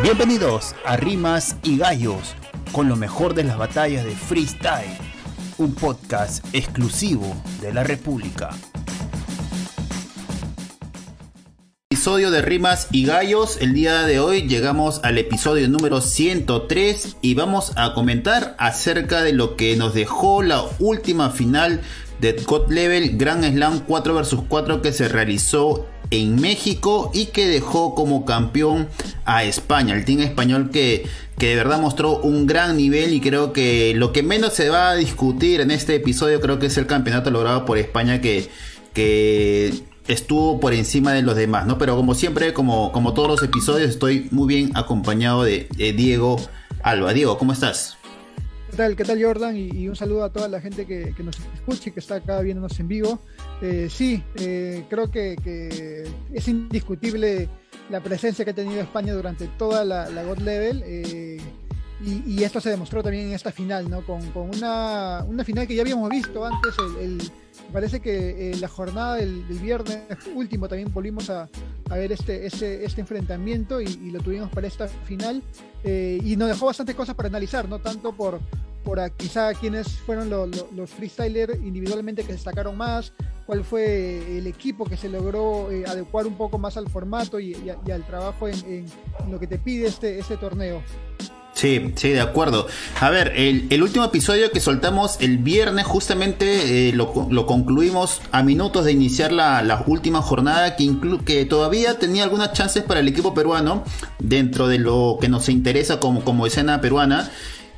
Bienvenidos a Rimas y Gallos, con lo mejor de las batallas de freestyle, un podcast exclusivo de la República. Episodio de Rimas y Gallos, el día de hoy llegamos al episodio número 103 y vamos a comentar acerca de lo que nos dejó la última final de God Level Grand Slam 4 vs 4 que se realizó en México y que dejó como campeón a España, el team español que, que de verdad mostró un gran nivel y creo que lo que menos se va a discutir en este episodio creo que es el campeonato logrado por España que, que estuvo por encima de los demás, ¿no? Pero como siempre, como, como todos los episodios, estoy muy bien acompañado de, de Diego Alba. Diego, ¿cómo estás? ¿Qué tal, qué tal Jordan? Y, un saludo a toda la gente que, nos escuche y que está acá viéndonos en vivo. Eh, sí, eh, creo que, es indiscutible la presencia que ha tenido España durante toda la, God Level. Eh, y, esto se demostró también en esta final, ¿no? Con, una, final que ya habíamos visto antes. Parece que la jornada del, viernes último también volvimos a, ver este, este, este enfrentamiento y, lo tuvimos para esta final. y nos dejó bastantes cosas para analizar, no tanto por, por quizá quiénes fueron los freestylers individualmente que destacaron más, cuál fue el equipo que se logró eh, adecuar un poco más al formato y, al trabajo en, lo que te pide este, este torneo. Sí, sí, de acuerdo. A ver, el, último episodio que soltamos el viernes justamente eh, lo, concluimos a minutos de iniciar la, última jornada que, que todavía tenía algunas chances para el equipo peruano dentro de lo que nos interesa como, como escena peruana.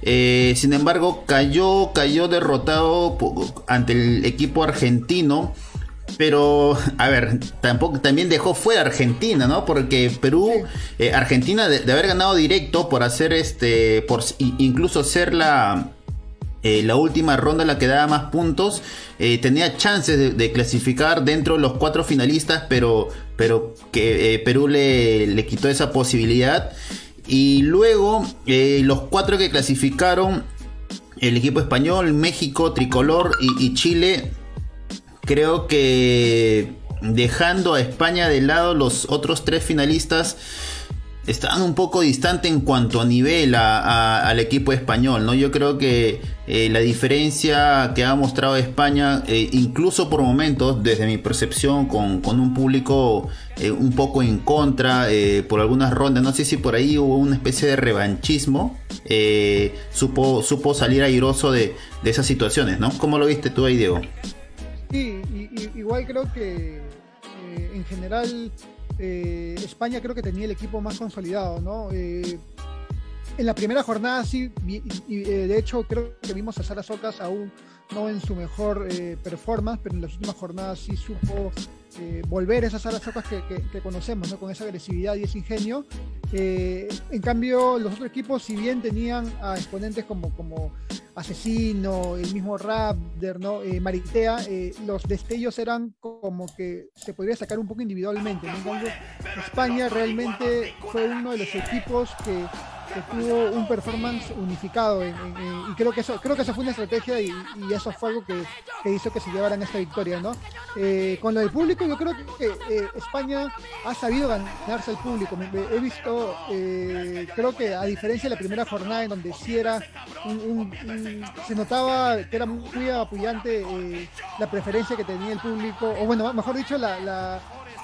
Eh, sin embargo, cayó, cayó derrotado ante el equipo argentino. Pero, a ver, tampoco, también dejó fuera Argentina, ¿no? Porque Perú, eh, Argentina de, haber ganado directo por hacer este, por incluso ser la, eh, la última ronda la que daba más puntos, tenía chances de, clasificar dentro de los cuatro finalistas, pero, pero que Perú le, le quitó esa posibilidad. Y luego eh, los cuatro que clasificaron, el equipo español, México, Tricolor y, Chile, creo que dejando a España de lado los otros tres finalistas, estaban un poco distantes en cuanto a nivel al equipo español, ¿no? Yo creo que eh, la diferencia que ha mostrado España, eh, incluso por momentos, desde mi percepción, con, un público eh, un poco en contra, por algunas rondas, no sé si por ahí hubo una especie de revanchismo, supo, supo salir airoso de, de, esas situaciones, ¿no? ¿Cómo lo viste tú ahí, Diego? Sí, igual creo que en general España creo que tenía el equipo más consolidado, ¿no? en la primera jornada sí, y, eh, de hecho creo que vimos a Sara Socas aún no en su mejor eh, performance, pero en las últimas jornadas sí supo eh, volver esas Sara Socas que, que, conocemos, ¿no? con esa agresividad y ese ingenio. en cambio, los otros equipos, si bien tenían a exponentes como, como Asesino, el mismo Raptor, ¿no? Maritea, los destellos eran como que se podría sacar un poco individualmente. En cambio, España realmente fue uno de los equipos que que tuvo un performance unificado y creo que eso creo que esa fue una estrategia y, eso fue algo que, hizo que se llevaran esta victoria no eh, con lo del público yo creo que eh, España ha sabido ganarse al público. He visto eh, creo que a diferencia de la primera jornada en donde sí era se notaba que era muy apoyante la preferencia que tenía el público o bueno mejor dicho la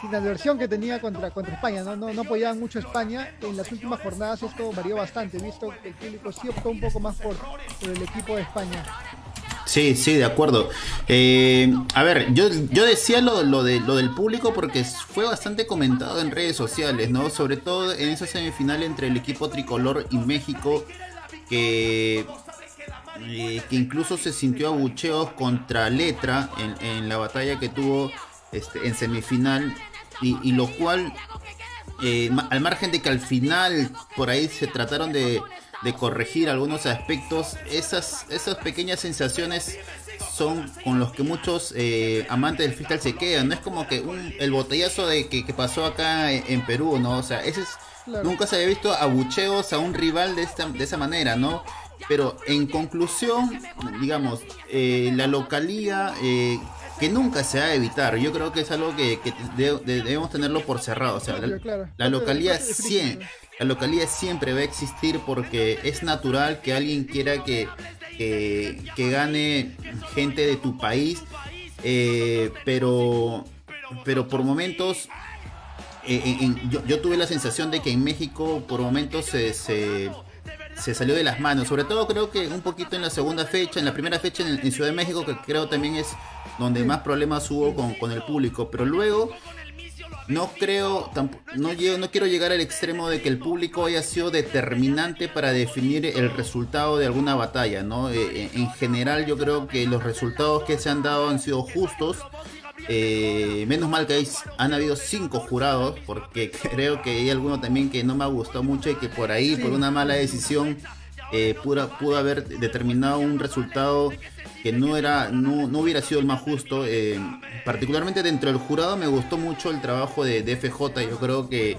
versión que tenía contra, contra España, ¿no? No, apoyaban mucho España. En las últimas jornadas esto varió bastante, visto que el público sí optó un poco más por, el equipo de España. Sí, sí, de acuerdo. Eh, a ver, yo, yo decía lo, lo, de, lo del público porque fue bastante comentado en redes sociales, ¿no? Sobre todo en esa semifinal entre el equipo tricolor y México, que, eh, que incluso se sintió abucheos contra Letra en, en la batalla que tuvo este, en semifinal y, lo cual, eh, al margen de que al final por ahí se trataron de, corregir algunos aspectos, esas, esas pequeñas sensaciones son con los que muchos eh, amantes del freestyle se quedan. No es como que un, el botellazo de que, pasó acá en, Perú, ¿no? O sea, ese es, nunca se había visto abucheos a un rival de, esta, de esa manera, ¿no? Pero en conclusión, digamos, eh, la localía que nunca se va a evitar. Yo creo que es algo que, debemos tenerlo por cerrado. O sea, la, localidad siempre, la localidad siempre va a existir porque es natural que alguien quiera que, que, gane gente de tu país, eh, pero, pero por momentos eh, yo, tuve la sensación de que en México por momentos se, se, salió de las manos. Sobre todo creo que un poquito en la segunda fecha, en la primera fecha en, Ciudad de México, que creo también es donde más problemas hubo con, el público. Pero luego no creo, no, no quiero llegar al extremo de que el público haya sido determinante para definir el resultado de alguna batalla, ¿no? Eh, eh, en general yo creo que los resultados que se han dado han sido justos eh, menos mal que han habido cinco jurados, porque creo que hay alguno también que no me ha gustado mucho y que por ahí, por una mala decisión, eh, pudo, haber determinado un resultado que no era no, hubiera sido el más justo. Eh, particularmente dentro del jurado me gustó mucho el trabajo de, FJ. Yo creo que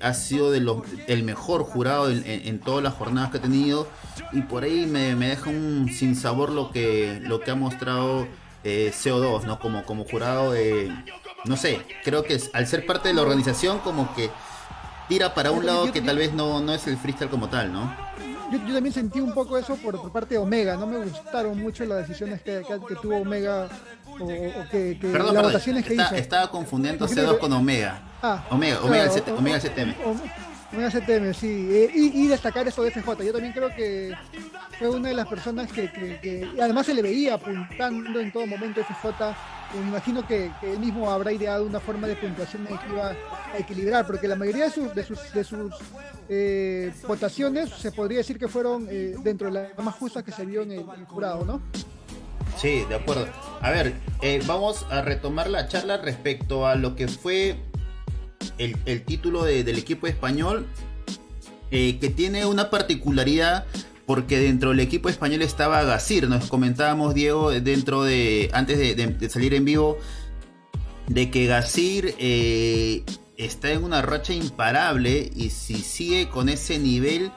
ha sido de los, el mejor jurado en, todas las jornadas que ha tenido. Y por ahí me, me deja un sin sabor lo que, lo que ha mostrado eh, CO2, ¿no? Como, como jurado de, no sé, creo que al ser parte de la organización como que tira para un lado que tal vez no, no es el freestyle como tal, ¿no? Yo, también sentí un poco eso por, parte de Omega, no me gustaron mucho las decisiones que, tuvo Omega o, que, las votaciones que hizo. Estaba confundiendo C2 con Omega. Ah, Omega, Omega, el, Omega el CTM. Omega CTM, sí. Eh, y, y, destacar eso de FJ. Yo también creo que fue una de las personas que, además se le veía apuntando en todo momento FJ. Me imagino que, él mismo habrá ideado una forma de puntuación que iba a equilibrar, porque la mayoría de sus, de sus, de sus eh, votaciones se podría decir que fueron eh, dentro de las más justas que se vio en el, jurado, ¿no? Sí, de acuerdo. A ver, eh, vamos a retomar la charla respecto a lo que fue el, título del equipo español, que tiene una particularidad porque dentro del equipo español estaba Gasir, nos comentábamos Diego dentro de antes de, salir en vivo de que Gasir eh, está en una racha imparable y si sigue con ese nivel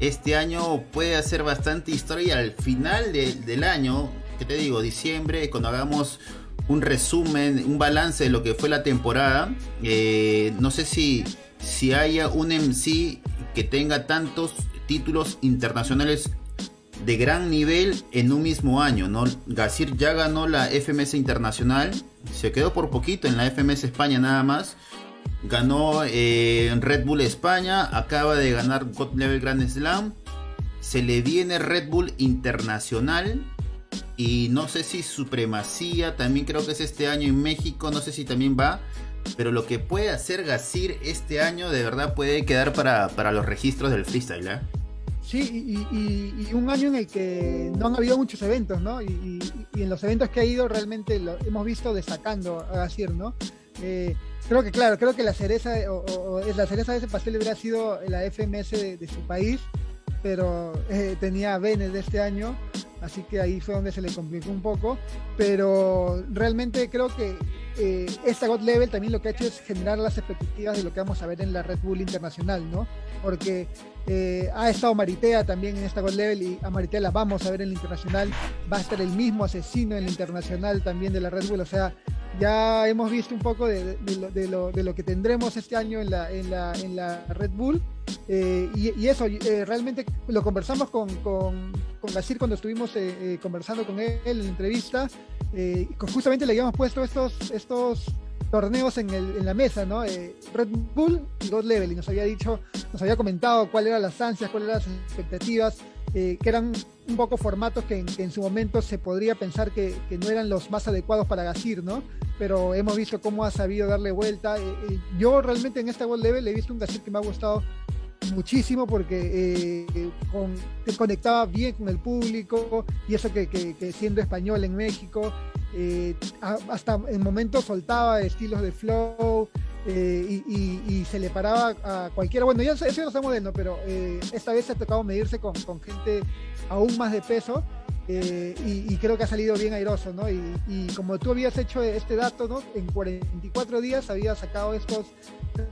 este año puede hacer bastante historia al final del año, que te digo, diciembre, cuando hagamos un resumen, un balance de lo que fue la temporada, eh, no sé si, si haya un MC que tenga tantos títulos internacionales de gran nivel en un mismo año. ¿no? Gasir ya ganó la FMS Internacional, se quedó por poquito en la FMS España nada más. Ganó eh, Red Bull España, acaba de ganar God Level Grand Slam. Se le viene Red Bull Internacional. Y no sé si Supremacía, también creo que es este año en México, no sé si también va. Pero lo que puede hacer Gasir este año de verdad puede quedar para, los registros del freestyle. ¿eh? Sí, y, un año en el que no han habido muchos eventos, ¿no? Y, en los eventos que ha ido realmente lo hemos visto destacando a Gasir, ¿no? Eh, creo que, claro, creo que la cereza, o, la cereza de ese pastel hubiera sido la FMS de, su país, pero eh, tenía Vene de este año, así que ahí fue donde se le complicó un poco, pero realmente creo que eh, esta God Level también lo que ha hecho es generar las expectativas de lo que vamos a ver en la Red Bull Internacional, ¿no? Porque eh, ha estado Maritea también en esta God Level y a Maritea la vamos a ver en la Internacional. Va a estar el mismo asesino en la Internacional también de la Red Bull. O sea, ya hemos visto un poco de, lo, que tendremos este año en la, en la, en la Red Bull. Eh, y, eso, eh, realmente lo conversamos con, con, con cuando estuvimos conversando con él en entrevista. justamente le habíamos puesto estos, estos torneos en, el, en la mesa, ¿no? Eh, Red Bull y God Level, y nos había dicho, nos había comentado cuáles eran las ansias, cuáles eran las expectativas, eh, que eran un poco formatos que en, su momento se podría pensar que, no eran los más adecuados para Gasir, ¿no? Pero hemos visto cómo ha sabido darle vuelta. Eh, yo realmente en esta God Level he visto un Gasir que me ha gustado muchísimo porque con, conectaba bien con el público y eso que, que siendo español en México eh, hasta en momentos soltaba estilos de flow eh, y, se le paraba a cualquiera. Bueno, ya eso no está moderno, pero eh, esta vez se ha tocado medirse con, gente aún más de peso eh, y, creo que ha salido bien airoso, ¿no? Y, como tú habías hecho este dato, ¿no? En 44 días había sacado estos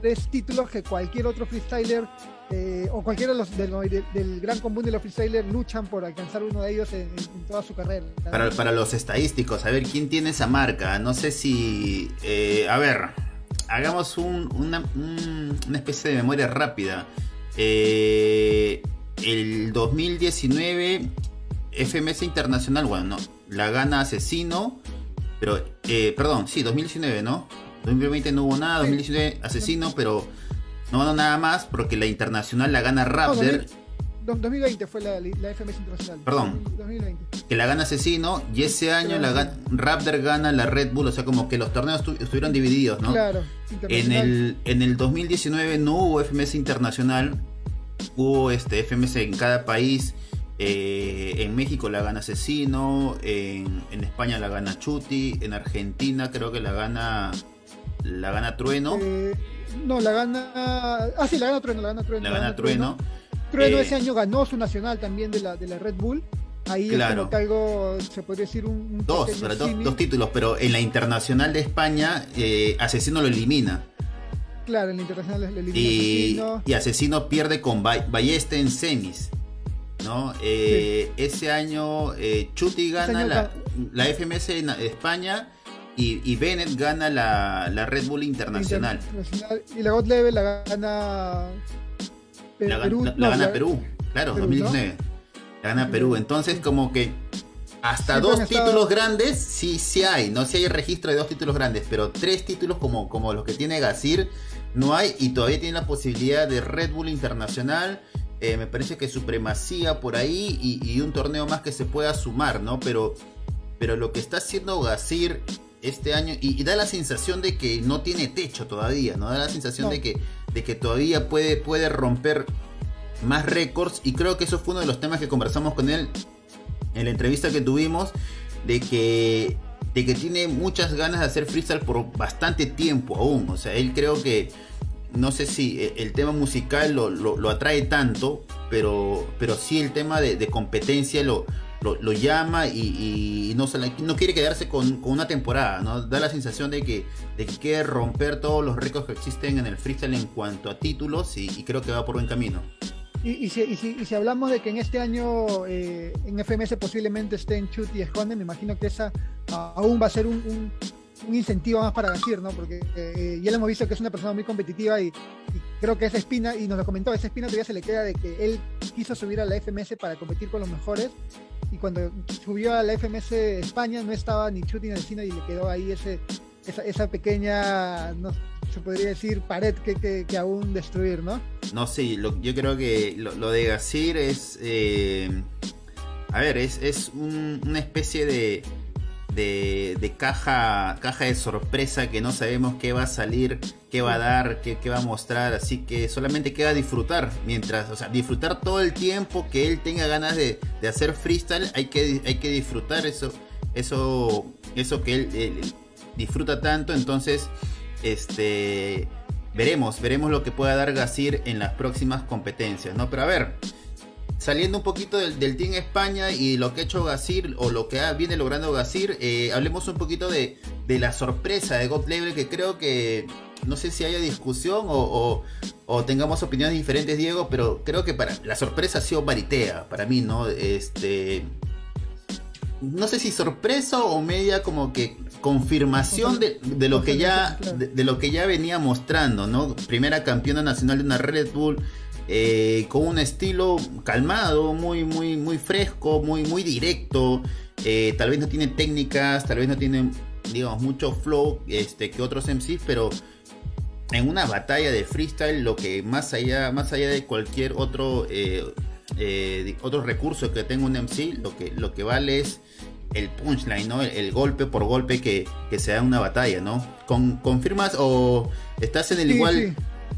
tres títulos que cualquier otro freestyler eh, o cualquiera de los del, gran común de los freestylers luchan por alcanzar uno de ellos en, toda su carrera. Para, los estadísticos, a ver quién tiene esa marca. No sé si, eh, a ver, hagamos una, una especie de memoria rápida. el 2019 FMS Internacional, bueno, no, la gana Asesino, pero, eh, perdón, sí, 2019, ¿no? 2020 no hubo nada, 2019 Asesino, pero no ganó nada más porque la Internacional la gana Raptor. 2020 fue la, FMS Internacional. Perdón. 2020. Que la gana Asesino y ese año la Raptor gana la Red Bull, o sea, como que los torneos estuvieron divididos, ¿no? Claro. En el, en el 2019 no hubo FMS Internacional, hubo este FMS en cada país eh, en México la gana Asesino, en, España la gana Chuti, en Argentina creo que la gana la gana Trueno. Eh, no, la gana. Ah, sí, la gana Trueno, la gana Trueno. La, gana, Trueno. Trueno, ese eh, año ganó su nacional también de la, de la Red Bull. Ahí claro. es algo, se podría decir un. dos, dos, títulos, pero en la internacional de España, Asesino lo elimina. Claro, en la internacional lo elimina y, Asesino. Y Asesino pierde con Ballesta en semis. ¿No? Eh, ese año eh, Chuti gana la, la, FMS en España y, Bennett gana la, Red Bull Internacional. Y la God Level la gana Perú. La, gana Perú, claro, 2019. La gana Perú. Entonces, como que hasta dos títulos grandes sí, sí hay, no si hay registro de dos títulos grandes, pero tres títulos como, como los que tiene Gasir no hay y todavía tiene la posibilidad de Red Bull Internacional eh, me parece que supremacía por ahí y, un torneo más que se pueda sumar, ¿no? Pero, pero lo que está haciendo Gasir este año, y, da la sensación de que no tiene techo todavía, ¿no? Da la sensación de, que, de que todavía puede, puede romper más récords, y creo que eso fue uno de los temas que conversamos con él en la entrevista que tuvimos, de que, de que tiene muchas ganas de hacer freestyle por bastante tiempo aún, o sea, él creo que no sé si eh, el tema musical lo, atrae tanto, pero, pero sí el tema de, competencia lo, lo, llama y, no, no quiere quedarse con, una temporada, ¿no? Da la sensación de que, de que quiere romper todos los récords que existen en el freestyle en cuanto a títulos y, creo que va por buen camino. Y, si, hablamos de que en este año eh, en FMS posiblemente esté en Chut y Esconde, me imagino que esa aún va a ser un un incentivo más para Gasir, ¿no? Porque eh, ya lo hemos visto que es una persona muy competitiva y, creo que esa espina, y nos lo comentó, esa espina todavía se le queda de que él quiso subir a la FMS para competir con los mejores y cuando subió a la FMS España no estaba ni Chuti ni Cine y le quedó ahí ese, esa, pequeña, se podría decir, pared que, que, aún destruir, ¿no? No, sí, yo creo que lo, de Gasir es... Eh, a ver, es, es una especie de de, caja, caja de sorpresa que no sabemos qué va a salir, qué va a dar, qué, va a mostrar. Así que solamente queda disfrutar. Mientras, o sea, disfrutar todo el tiempo que él tenga ganas de, hacer freestyle. Hay que, hay que disfrutar eso, eso, eso que él, disfruta tanto. Entonces, este veremos, veremos lo que pueda dar Gasir en las próximas competencias, ¿no? Pero a ver, saliendo un poquito del, Team España y lo que ha hecho Gasir o lo que viene logrando Gasir, eh, hablemos un poquito de, la sorpresa de God Level que creo que no sé si haya discusión o, tengamos opiniones diferentes, Diego, pero creo que para la sorpresa ha sido Maritea, para mí, ¿no? Este. No sé si sorpresa o media como que confirmación de, lo que ya de, lo que ya venía mostrando, ¿no? Primera campeona nacional de una Red Bull, eh, con un estilo calmado, muy, muy, muy fresco, muy, muy directo. Eh, tal vez no tiene técnicas, tal vez no tiene, digamos, mucho flow este, que otros MCs, pero en una batalla de freestyle, lo que más allá, más allá de cualquier otro, eh, otro recurso que tenga un MC, lo que, lo que vale es el punchline, ¿no? El, golpe por golpe que, se da en una batalla, ¿no? Con, ¿Confirmas o estás en el igual?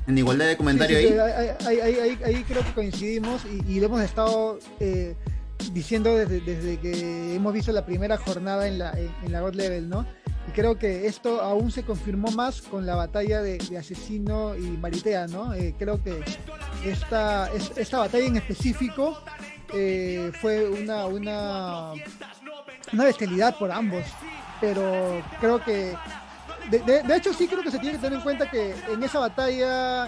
En igualdad de comentario ahí. ahí. creo que coincidimos y, lo hemos estado eh, diciendo desde, que hemos visto la primera jornada en la, en, la God Level, ¿no? Y creo que esto aún se confirmó más con la batalla de, Asesino y Maritea, ¿no? Eh, creo que esta, esta batalla en específico eh, fue una, una, una bestialidad por ambos, pero creo que, de, de, hecho sí creo que se tiene que tener en cuenta que en esa batalla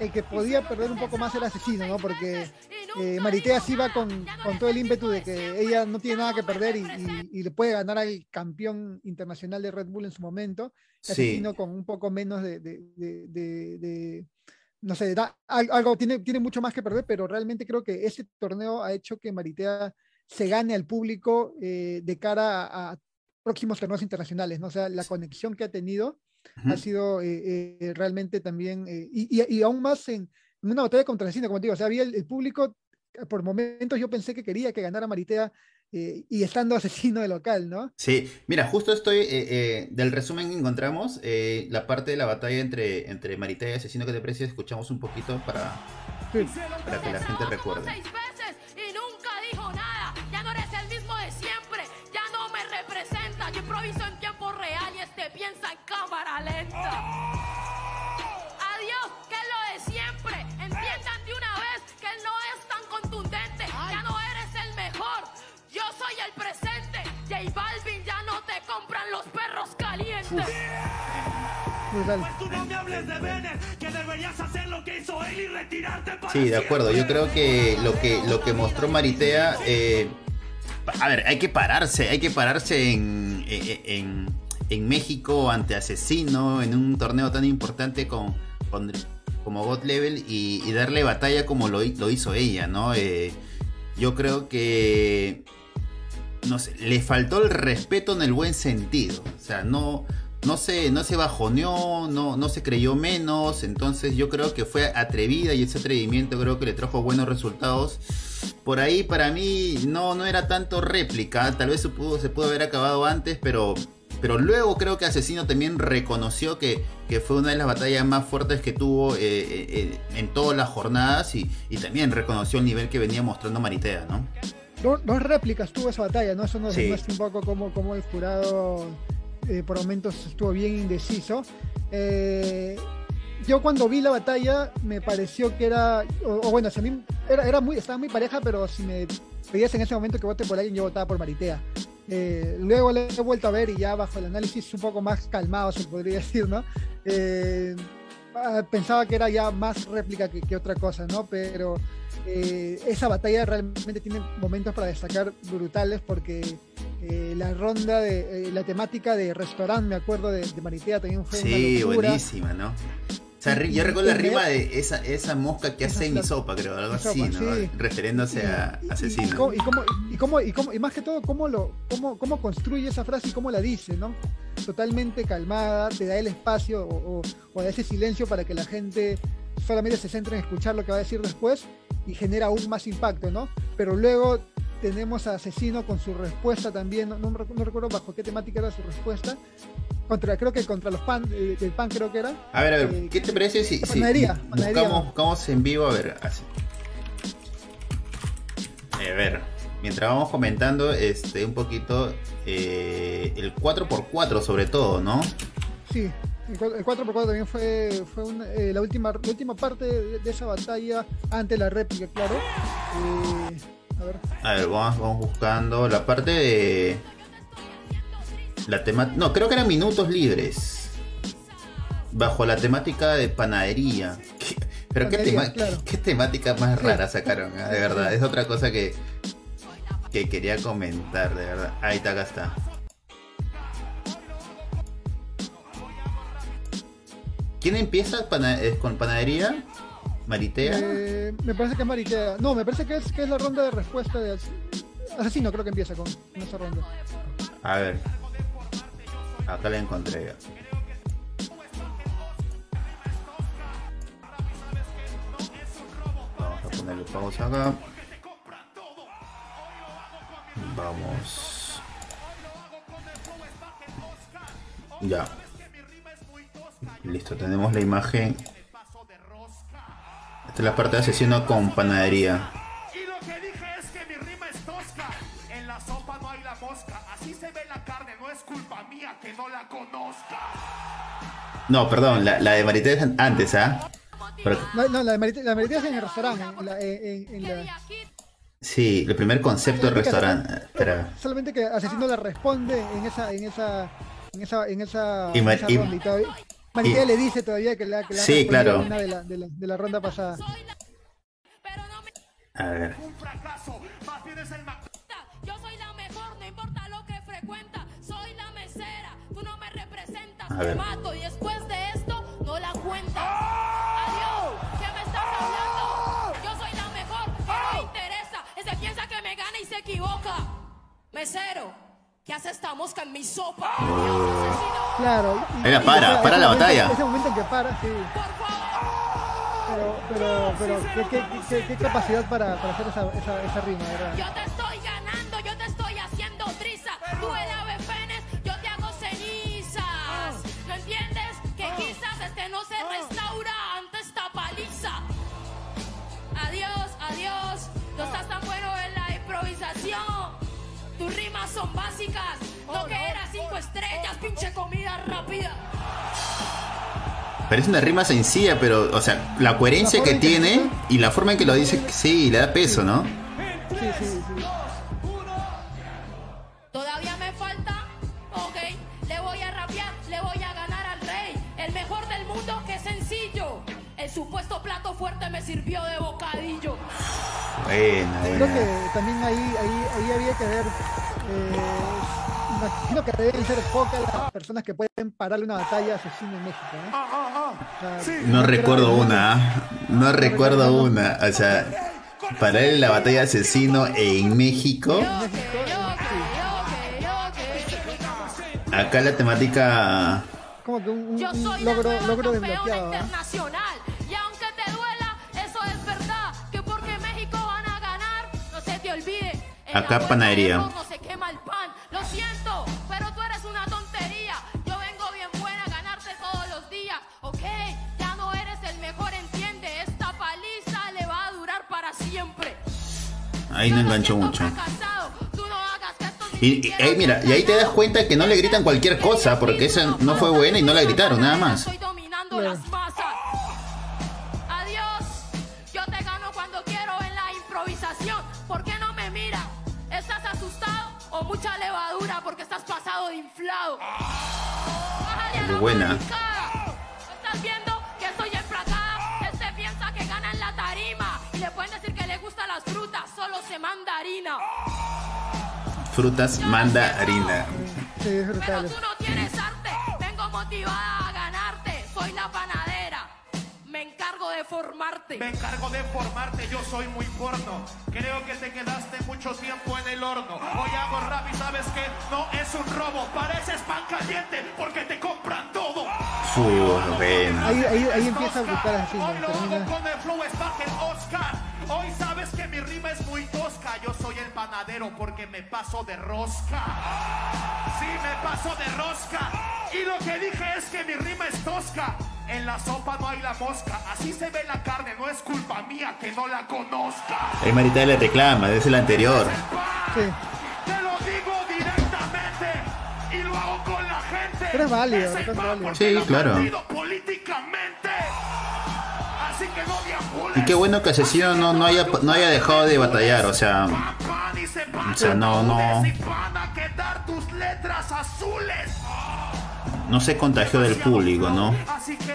el que podía perder un poco más era asesino, ¿no? Porque eh, Maritea sí va con, con, todo el ímpetu de que ella no tiene nada que perder y, le puede ganar al campeón internacional de Red Bull en su momento. Asesino con un poco menos de, de, no sé, da, algo tiene, tiene mucho más que perder, pero realmente creo que ese torneo ha hecho que Maritea se gane al público eh, de cara a, a, próximos torneos internacionales, ¿no? O sea, la conexión que ha tenido ha sido eh, eh, realmente también, eh, y, y, aún más en, una batalla contra el cine, como te digo, o sea, había el, público, por momentos yo pensé que quería que ganara Maritea y estando asesino de local, ¿no? Sí, mira, justo estoy, del resumen que encontramos, la parte de la batalla entre, entre Maritea y Asesino que te precio, escuchamos un poquito para, para que la gente recuerde. Piensa en cámara lenta. Adiós, que es lo de siempre. Entiendan de una vez que él no es tan contundente. Ya no eres el mejor. Yo soy el presente. J Balvin ya no te compran los perros calientes. Sí, de acuerdo. Yo creo que lo que lo que mostró Maritea, eh, a ver, hay que pararse, hay que pararse en, en, en México ante Asesino en un torneo tan importante con, como God Level y, darle batalla como lo, lo hizo ella, ¿no? Eh, yo creo que no sé, le faltó el respeto en el buen sentido. O sea, no, no se, no se bajoneó, no, no se creyó menos. Entonces yo creo que fue atrevida y ese atrevimiento creo que le trajo buenos resultados. Por ahí para mí no, no era tanto réplica. Tal vez se pudo, se pudo haber acabado antes, pero pero luego creo que Asesino también reconoció que, que fue una de las batallas más fuertes que tuvo eh, eh, eh, en todas las jornadas y, también reconoció el nivel que venía mostrando Maritea, ¿no? Dos, réplicas tuvo esa batalla, ¿no? Eso nos demuestra un poco cómo, cómo el jurado por momentos estuvo bien indeciso. yo cuando vi la batalla me pareció que era, o, bueno, a mí era, muy, estaba muy pareja, pero si me pedías en ese momento que vote por alguien, yo votaba por Maritea. Eh, luego le he vuelto a ver y ya bajo el análisis un poco más calmado, se podría decir, ¿no? Eh, pensaba que era ya más réplica que, otra cosa, ¿no? Pero eh, esa batalla realmente tiene momentos para destacar brutales porque la ronda de la temática de restaurante, me acuerdo de, de Maritea también fue sí, buenísima, ¿no? Yo recuerdo la rima de esa, esa mosca que hace mi sopa, creo, algo así, ¿no? Refiriéndose a asesino. Y, cómo, y, cómo, y, cómo, y, más que todo, cómo, lo, cómo, cómo construye esa frase y cómo la dice, ¿no? Totalmente calmada, te da el espacio o, o, ese silencio para que la gente solamente se centre en escuchar lo que va a decir después y genera aún más impacto, ¿no? Pero luego tenemos a Asesino con su respuesta también, no, no, recuerdo bajo qué temática era su respuesta, contra, creo que contra los pan, eh, el pan creo que era. A ver, a ver, eh, ¿qué te parece si, si buscamos, buscamos, en vivo? A ver, así. A ver, mientras vamos comentando este un poquito eh, el 4x4 sobre todo, ¿no? Sí, el 4x4 también fue, fue eh, la, última, la última parte de, esa batalla ante la réplica, claro. a ver. A ver, vamos, vamos buscando la parte de la tema no, creo que eran minutos libres. Bajo la temática de panadería. Pero qué, qué, temática más rara sacaron, ah? de verdad. Es otra cosa que, que quería comentar, de verdad. Ahí está, acá está. ¿Quién empieza con panadería? ¿Maritea? Eh, me parece que es Maritea. No, me parece que es, que es la ronda de respuesta de Asesino, creo que empieza con esa ronda. A ver. Acá la encontré. Vamos a ponerle pausa acá. Vamos. Ya. Listo, tenemos la imagen. Esta es la parte de asesino con panadería. No, perdón, la, la de Marité es antes, ¿ah? No, no, la de Marité, la Marité es en el restaurante. En la, en, en la... Sí, el primer concepto del restaurante. Espera. Solamente que Asesino le responde en esa, en esa, en esa, en esa, Y esa y- ronda y todavía- Maritea le dice todavía que le ha, que le ha Sí, claro. una de la, de, la, de la ronda pasada. La... No. A ver. Un fracaso, más bien es el A ver. mato y después de esto no la cuentas. Adiós, ¿qué me estás hablando? Yo soy la mejor, no me interesa. Ese piensa que me gana y se equivoca. Mesero, ¿qué hace esta mosca en mi sopa? Dios, asesino, Claro. y- para, para la momento- batalla. Ese momento en que para, sí. por favor. Pero, pero, pero, ¿qué, qué, qué, qué capacidad para, para hacer esa, esa, esa rima, ¿verdad? Yo te estoy Tus rimas son básicas. No que eras cinco estrellas, pinche comida rápida. Parece una rima sencilla, pero, o sea, la coherencia La que tiene y la forma en que lo dice, sí, le da peso, ¿no? Sí, sí, sí. Todavía me falta, ok, le voy a rapear, le voy a ganar al rey, el mejor del mundo, que sencillo. El supuesto plato fuerte me sirvió de bocadillo. Buena, Creo buena. que también ahí, ahí, ahí había que ver. Eh, imagino que deben ser pocas las personas que pueden pararle una batalla asesina en México. ¿no? O sea, Sí. No recuerdo una, ¿ah? no recuerdo una. O sea, para él la batalla de asesino en México, acá la temática Como que un, un- Yo un logro, logro desbloqueado. ¿ah? Acá panadería. de No se quema el pan. Lo siento, pero tú eres una tontería. Yo vengo bien buena a ganarte todos los días. Ok, ya no eres el mejor, entiende. Esta paliza le va a durar para siempre. ahí no enganchó siento, mucho. Y, y siquiera ahí mira, y ahí te das cuenta que no le gritan cualquier cosa, porque esa no fue buena y no la gritaron, nada más. Porque estás pasado de inflado? Bájale a Qué la buena. maricada. ¿Estás viendo que estoy emplacada? Este piensa que gana en la tarima. Y le pueden decir que le gustan las frutas, solo se manda harina. Frutas mandarina. Sí, es Pero brutal. tú no tienes arte. Vengo motivada a ganarte. Soy la panadera. De formarte. Me encargo de formarte, yo soy muy porno. Creo que te quedaste mucho tiempo en el horno. Hoy hago rap y sabes que no es un robo. Pareces pan caliente porque te compran todo. Buena. Ahí, ahí, ahí empieza a brutal así, Hoy lo hago con el flow Oscar. Hoy sabes que mi rima es muy tosca. Yo soy el panadero porque me paso de rosca. Sí, me paso de rosca. Y lo que dije es que mi rima es tosca. En la sopa no hay la mosca. Así se ve la carne. No es culpa mía que no la conozca. Ahí Marita le reclama, es el anterior. Sí. Te lo digo directamente. Y lo hago con la gente. Pero es válido, Es el válido. Sí, claro. políticamente. Así que no. Y qué bueno que Asesino no, no, haya, no haya dejado de batallar, o sea, O sea, no, no. No se contagió del público, ¿no? Así que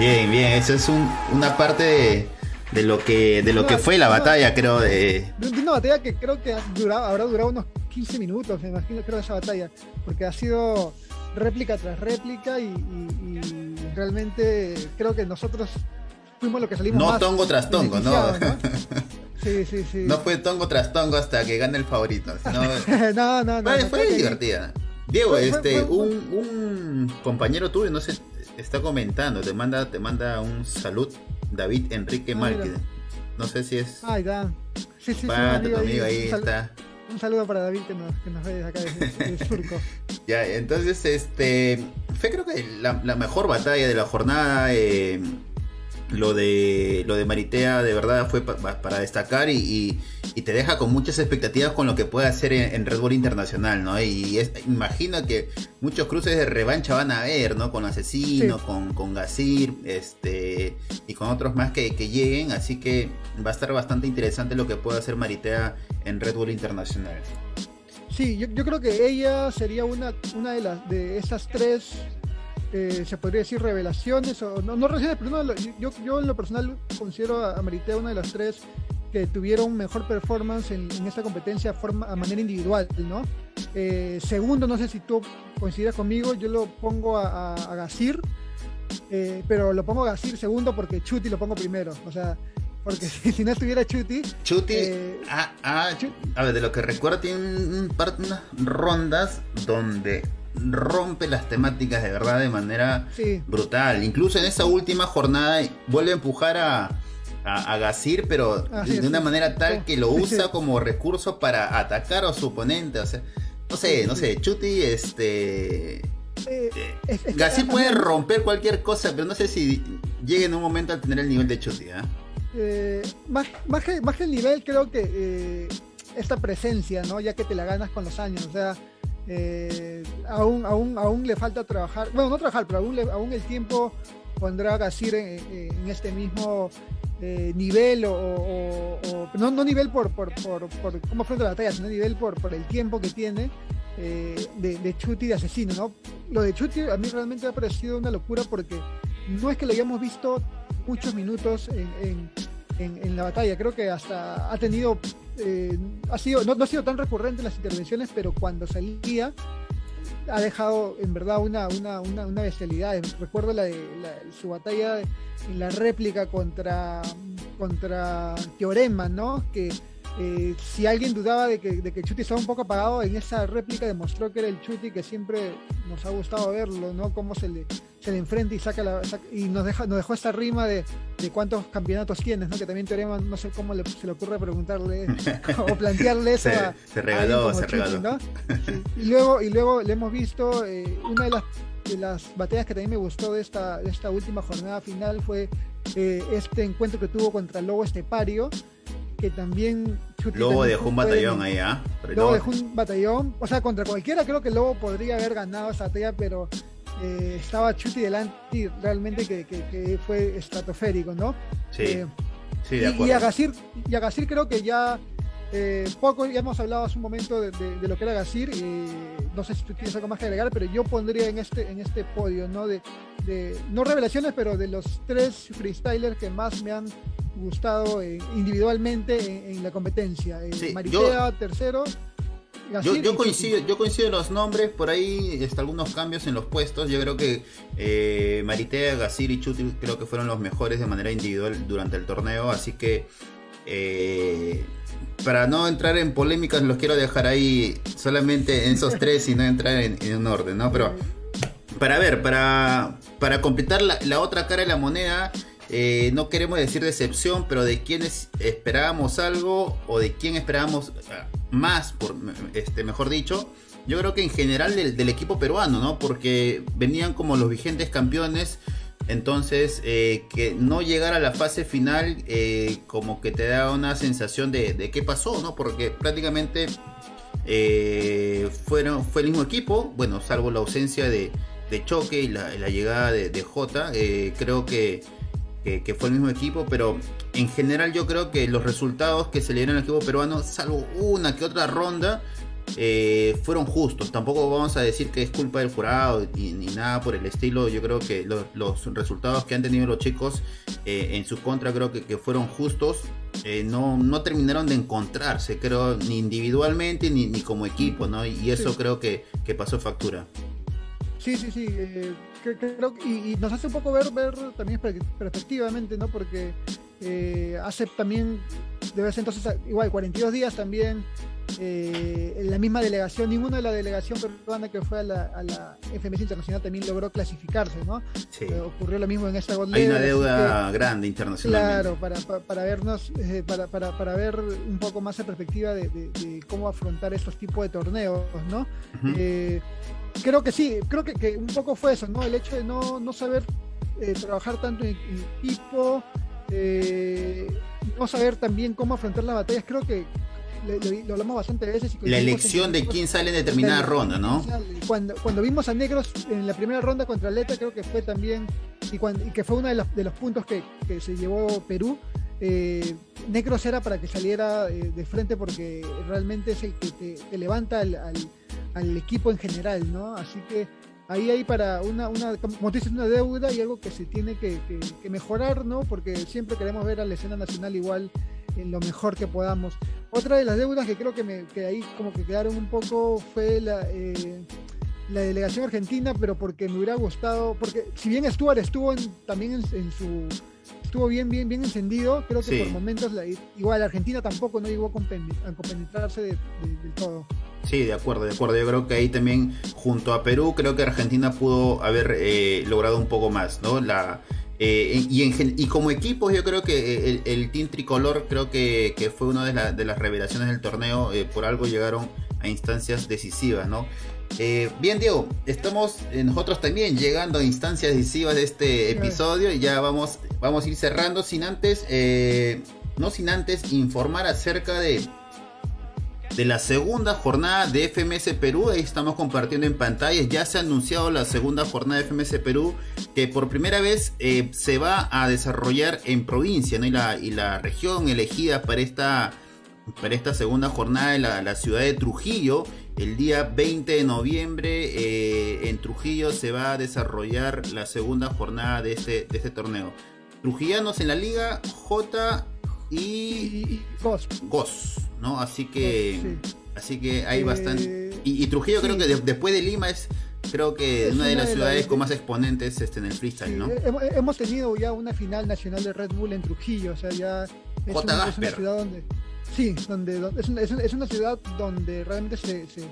Bien, bien, eso es un- una parte de, de lo que de lo que fue la batalla, creo, de... Una batalla que creo que ha durado- habrá durado unos 15 minutos, me imagino, creo, esa batalla. Porque ha sido réplica tras réplica y, y- y realmente creo que nosotros fuimos lo que salimos No más tongo tras tongo, ¿no? beneficiados, Sí, sí, sí. No fue tongo tras tongo hasta que gane el favorito. no, no, no. Fue, no, fue divertida. Diego, Fue- este, fue- un, un compañero tuyo, no sé, está comentando, te manda, te manda un salud, David Enrique Ah, Márquez. No sé si es Ahí está. Sí, sí, sí. un pata, tu amigo ahí un, sal- está. un saludo para David que nos, que nos ve desde acá, desde, desde Surco. Ya, entonces, este, fue creo que la, la mejor batalla de la jornada. eh, lo de lo de Maritea de verdad fue para destacar y, te deja con muchas expectativas con lo que puede hacer en, Red Bull Internacional, ¿no? Y es, imagino que muchos cruces de revancha van a haber, ¿no? Con Asesino, con, con Gasir, este, y con otros más que, lleguen, así que va a estar bastante interesante lo que puede hacer Maritea en Red Bull Internacional. Sí, yo, yo creo que ella sería una, una de las de esas tres eh, se podría decir revelaciones, o no, no revelaciones, pero yo, yo en lo personal considero a Maritea una de las tres que tuvieron mejor performance en, esta competencia forma, a manera individual, ¿no? Eh, segundo, no sé si tú coincides conmigo, yo lo pongo a, a, Gasir, eh, pero lo pongo a Gasir segundo porque Chuti lo pongo primero, o sea, porque si, no estuviera Chuti... Chuti, ah, ah, a ver, de lo que recuerdo tiene un par de rondas donde rompe las temáticas de verdad de manera brutal. Incluso en esa última jornada vuelve a empujar a, a, Gasir, pero de una manera tal que lo usa como recurso para atacar a su oponente. O sea, no sé, no sé, Chuti, este... Eh, Gasir puede romper cualquier cosa, pero no sé si llegue en un momento a tener el nivel de Chuti. ¿ah? ¿eh? más, más, que, más, que, el nivel, creo que eh, esta presencia, ¿no? Ya que te la ganas con los años. O sea, eh, aún, aún, aún le falta trabajar, bueno, no trabajar, pero aún, aún el tiempo pondrá a Gasir en, este mismo eh, nivel, o, no, no, nivel por, por, por, la batalla, sino nivel por, por el tiempo que tiene eh, de, de Chuti de asesino. ¿no? Lo de Chuti a mí realmente me ha parecido una locura porque no es que lo hayamos visto muchos minutos en, en, en la batalla, creo que hasta ha tenido eh, ha sido, no, ha sido tan recurrente en las intervenciones, pero cuando salía ha dejado en verdad una, una, una, bestialidad. Recuerdo la de su batalla en la réplica contra, contra Teorema, ¿no? Que eh, si alguien dudaba de que, de que Chuti estaba un poco apagado, en esa réplica demostró que era el Chuti que siempre nos ha gustado verlo, ¿no? Cómo se le, se le enfrenta y saca la, y nos deja, nos dejó esta rima de, de, cuántos campeonatos tienes, ¿no? Que también Teorema, no sé cómo se le ocurre preguntarle o plantearle eso. se, se regaló, se regaló. Y luego, y luego le hemos visto eh, una de las de las batallas que también me gustó de esta, de esta última jornada final fue eh, este encuentro que tuvo contra Lobo Estepario, que también... Lobo dejó un batallón ahí, ¿ah? Lobo dejó un batallón, o sea, contra cualquiera creo que Lobo podría haber ganado esa batalla, pero eh, estaba Chuti delante y realmente que, fue estratosférico, ¿no? Sí. Eh, sí, de acuerdo. Y, a Gasir, y a Gasir creo que ya eh, poco, ya hemos hablado hace un momento de, lo que era Gasir, y no sé si tú tienes algo más que agregar, pero yo pondría en este, en este podio, ¿no? De, no revelaciones, pero de los tres freestylers que más me han gustado eh, individualmente en, la competencia. Eh, Maritea, tercero. yo, coincido, yo coincido en los nombres, por ahí está algunos cambios en los puestos. Yo creo que eh, Maritea, Gasir y Chuti creo que fueron los mejores de manera individual durante el torneo, así que eh, para no entrar en polémicas, los quiero dejar ahí solamente en esos tres y no entrar en, un orden, ¿no? Pero para ver, para, para completar la, otra cara de la moneda, eh, no queremos decir decepción, pero de quienes esperábamos algo o de quién esperábamos más, este, mejor dicho. Yo creo que en general del, equipo peruano, ¿no? Porque venían como los vigentes campeones entonces, eh, que no llegar a la fase final eh, como que te da una sensación de, qué pasó, ¿no? Porque prácticamente fueron, fue el mismo equipo, bueno, salvo la ausencia de, Choque y la, llegada de, de Jota, creo que, que, fue el mismo equipo, pero en general yo creo que los resultados que se le dieron al equipo peruano, salvo una que otra ronda, eh, fueron justos. Tampoco vamos a decir que es culpa del jurado ni, nada por el estilo. Yo creo que los resultados que han tenido los chicos eh, en su contra creo que, fueron justos. Eh, no, no terminaron de encontrarse, creo, ni individualmente ni, ni como equipo, ¿no? Y eso creo que, que, pasó factura. Sí, sí, sí. creo, y, y, nos hace un poco ver, ver también perspectivamente, ¿no? Porque hace también, debe ser entonces, igual, 42 días también eh, la misma delegación, ninguna de la delegación peruana que fue a la, a FMS Internacional también logró clasificarse, ¿no? Eh, ocurrió lo mismo en esta Hay una deuda grande internacional. Claro, para, para, vernos, eh, para, para, para, ver un poco más la perspectiva de, cómo afrontar estos tipos de torneos, ¿no? Creo que sí, creo que, que, un poco fue eso, ¿no? El hecho de no, no saber trabajar tanto en, equipo, no saber también cómo afrontar las batallas, creo que lo, hablamos bastante veces. la elección de quién sale en determinada ronda, ¿no? Cuando, cuando vimos a Negros en la primera ronda contra Leta, creo que fue también, y, que fue uno de los, de los puntos que, que se llevó Perú, eh, Negros era para que saliera eh, de frente porque realmente es el que te, levanta al, al, equipo en general, ¿no? Así que ahí hay para una, una como dices, una deuda y algo que se tiene que, que, mejorar, ¿no? Porque siempre queremos ver a la escena nacional igual en lo mejor que podamos. Otra de las deudas que creo que, me, que ahí como que quedaron un poco fue la, eh, la delegación argentina, pero porque me hubiera gustado, porque si bien Stuart estuvo también en su estuvo bien, bien, bien encendido. Creo que por momentos, igual Argentina tampoco no llegó a, compenetrarse del todo. Sí, de acuerdo, de acuerdo. Yo creo que ahí también, junto a Perú, creo que Argentina pudo haber eh, logrado un poco más, ¿no? La, eh, y, y, como equipo, yo creo que el, Team Tricolor creo que, fue una de, de, las revelaciones del torneo. Eh, por algo llegaron a instancias decisivas, ¿no? Eh, bien, Diego, estamos eh, nosotros también llegando a instancias decisivas de este episodio y ya vamos, vamos a ir cerrando sin antes, eh, no sin antes informar acerca de, de la segunda jornada de FMS Perú. Ahí estamos compartiendo en pantallas. Ya se ha anunciado la segunda jornada de FMS Perú que por primera vez se va a desarrollar en provincia ¿no? y, la, y la región elegida para esta para esta segunda jornada en la, ciudad de Trujillo. El día 20 de noviembre eh, en Trujillo se va a desarrollar la segunda jornada de este, de este torneo. Trujillanos en la liga J y, Gos. ¿No? Así que, así que hay eh, bastante. Y, Trujillo creo que después de Lima es creo que una de las ciudades con más exponentes este, en el freestyle, ¿no? Hemos tenido ya una final nacional de Red Bull en Trujillo, o sea, ya es, una, es una, ciudad donde Sí, donde, es, una, es, una, ciudad donde realmente se, se,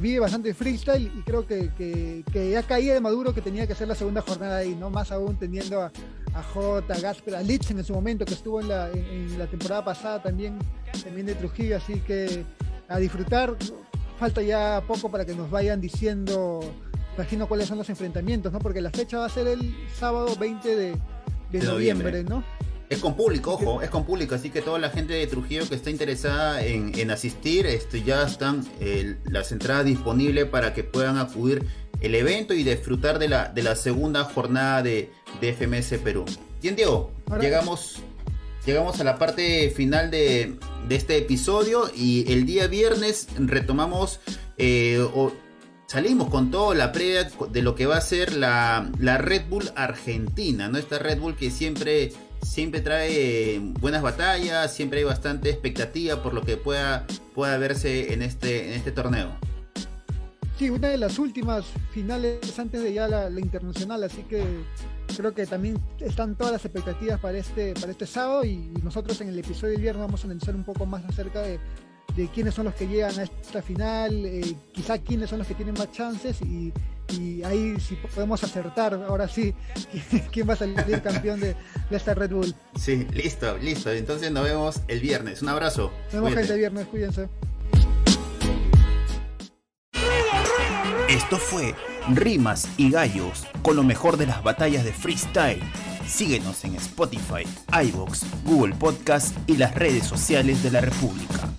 vive bastante freestyle y creo que, que, que, ya caía de Maduro que tenía que hacer la segunda jornada ahí, ¿no? Más aún teniendo a, a J, a Gasper, a Litz en su momento, que estuvo en la, en, la temporada pasada también, también de Trujillo, así que a disfrutar. Falta ya poco para que nos vayan diciendo, imagino cuáles son los enfrentamientos, ¿no? Porque la fecha va a ser el sábado 20 de, de, noviembre, ¿no? Es con público, ojo, es con público, así que toda la gente de Trujillo que está interesada en, asistir, este, ya están eh, las entradas disponibles para que puedan acudir el evento y disfrutar de la, de la segunda jornada de, FMS Perú. Bien, Diego, llegamos, llegamos a la parte final de, este episodio y el día viernes retomamos eh, o salimos con toda la previa de lo que va a ser la, la Red Bull Argentina, ¿no? Esta Red Bull que siempre siempre trae buenas batallas, siempre hay bastante expectativa por lo que pueda, pueda verse en este, en este torneo. Sí, una de las últimas finales antes de ya la, internacional, así que creo que también están todas las expectativas para este, para este sábado y, nosotros en el episodio del viernes vamos a analizar un poco más acerca de, de quiénes son los que llegan a esta final, eh, quizá quiénes son los que tienen más chances y, y ahí si podemos acertar, ahora sí, quién va a salir campeón de, esta Red Bull. Sí, listo, listo. Entonces nos vemos el viernes. Un abrazo. Nos vemos gente el viernes, cuídense. Esto fue Rimas y Gallos con lo mejor de las batallas de freestyle. Síguenos en Spotify, iVoox, Google Podcast y las redes sociales de la República.